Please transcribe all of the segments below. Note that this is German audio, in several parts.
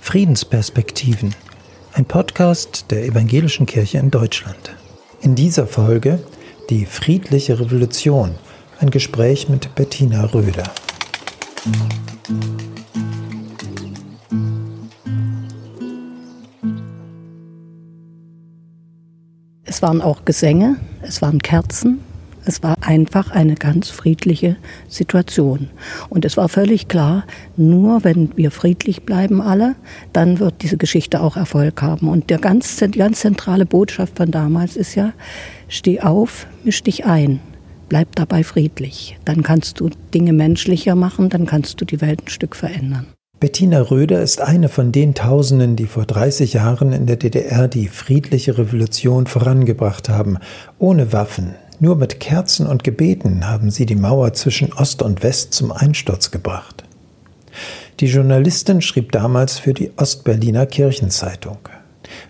Friedensperspektiven, ein Podcast der Evangelischen Kirche in Deutschland. In dieser Folge die friedliche Revolution, ein Gespräch mit Bettina Röder. Es waren auch Gesänge, es waren Kerzen, es war einfach eine ganz friedliche Situation. Und es war völlig klar, nur wenn wir friedlich bleiben alle, dann wird diese Geschichte auch Erfolg haben. Und der ganz, die ganz zentrale Botschaft von damals ist ja, steh auf, misch dich ein, bleib dabei friedlich. Dann kannst du Dinge menschlicher machen, dann kannst du die Welt ein Stück verändern. Bettina Röder ist eine von den Tausenden, die vor 30 Jahren in der DDR die friedliche Revolution vorangebracht haben, ohne Waffen, nur mit Kerzen und Gebeten haben sie die Mauer zwischen Ost und West zum Einsturz gebracht. Die Journalistin schrieb damals für die Ostberliner Kirchenzeitung.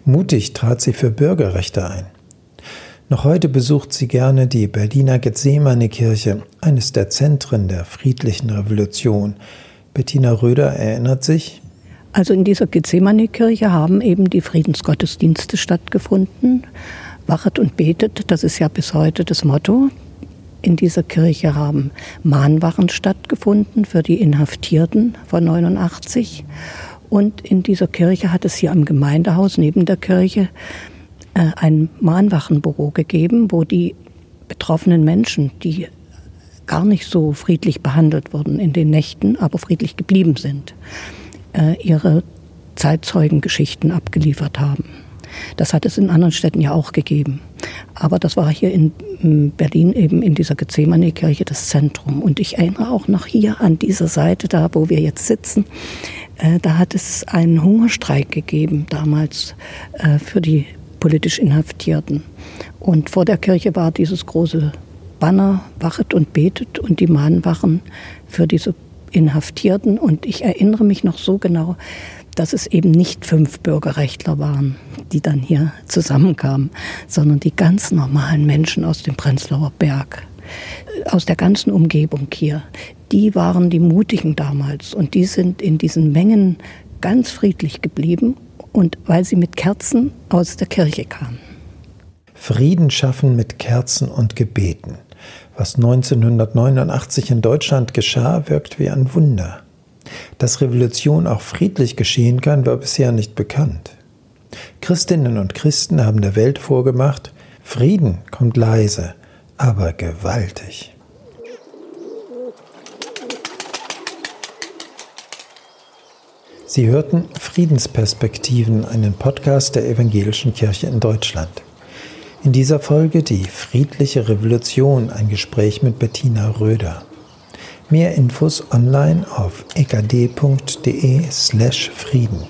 Mutig trat sie für Bürgerrechte ein. Noch heute besucht sie gerne die Berliner Gethsemane-Kirche, eines der Zentren der friedlichen Revolution. Bettina Röder erinnert sich, also in dieser Gethsemane-Kirche haben eben die Friedensgottesdienste stattgefunden. Wachet und betet, das ist ja bis heute das Motto. In dieser Kirche haben Mahnwachen stattgefunden für die Inhaftierten von 89. Und in dieser Kirche hat es hier am Gemeindehaus neben der Kirche äh, ein Mahnwachenbüro gegeben, wo die betroffenen Menschen, die gar nicht so friedlich behandelt wurden in den Nächten, aber friedlich geblieben sind, äh, ihre Zeitzeugengeschichten abgeliefert haben. Das hat es in anderen Städten ja auch gegeben. Aber das war hier in Berlin eben in dieser Gethsemane-Kirche das Zentrum. Und ich erinnere auch noch hier an dieser Seite, da wo wir jetzt sitzen, äh, da hat es einen Hungerstreik gegeben damals äh, für die politisch Inhaftierten. Und vor der Kirche war dieses große Banner, wachet und betet und die Mahnwachen für diese Inhaftierten. Und ich erinnere mich noch so genau, dass es eben nicht fünf Bürgerrechtler waren, die dann hier zusammenkamen, sondern die ganz normalen Menschen aus dem Prenzlauer Berg, aus der ganzen Umgebung hier. Die waren die Mutigen damals und die sind in diesen Mengen ganz friedlich geblieben und weil sie mit Kerzen aus der Kirche kamen. Frieden schaffen mit Kerzen und Gebeten. Was 1989 in Deutschland geschah, wirkt wie ein Wunder. Dass Revolution auch friedlich geschehen kann, war bisher nicht bekannt. Christinnen und Christen haben der Welt vorgemacht, Frieden kommt leise, aber gewaltig. Sie hörten Friedensperspektiven, einen Podcast der Evangelischen Kirche in Deutschland. In dieser Folge die friedliche Revolution, ein Gespräch mit Bettina Röder. Mehr Infos online auf ekd.de slash Frieden.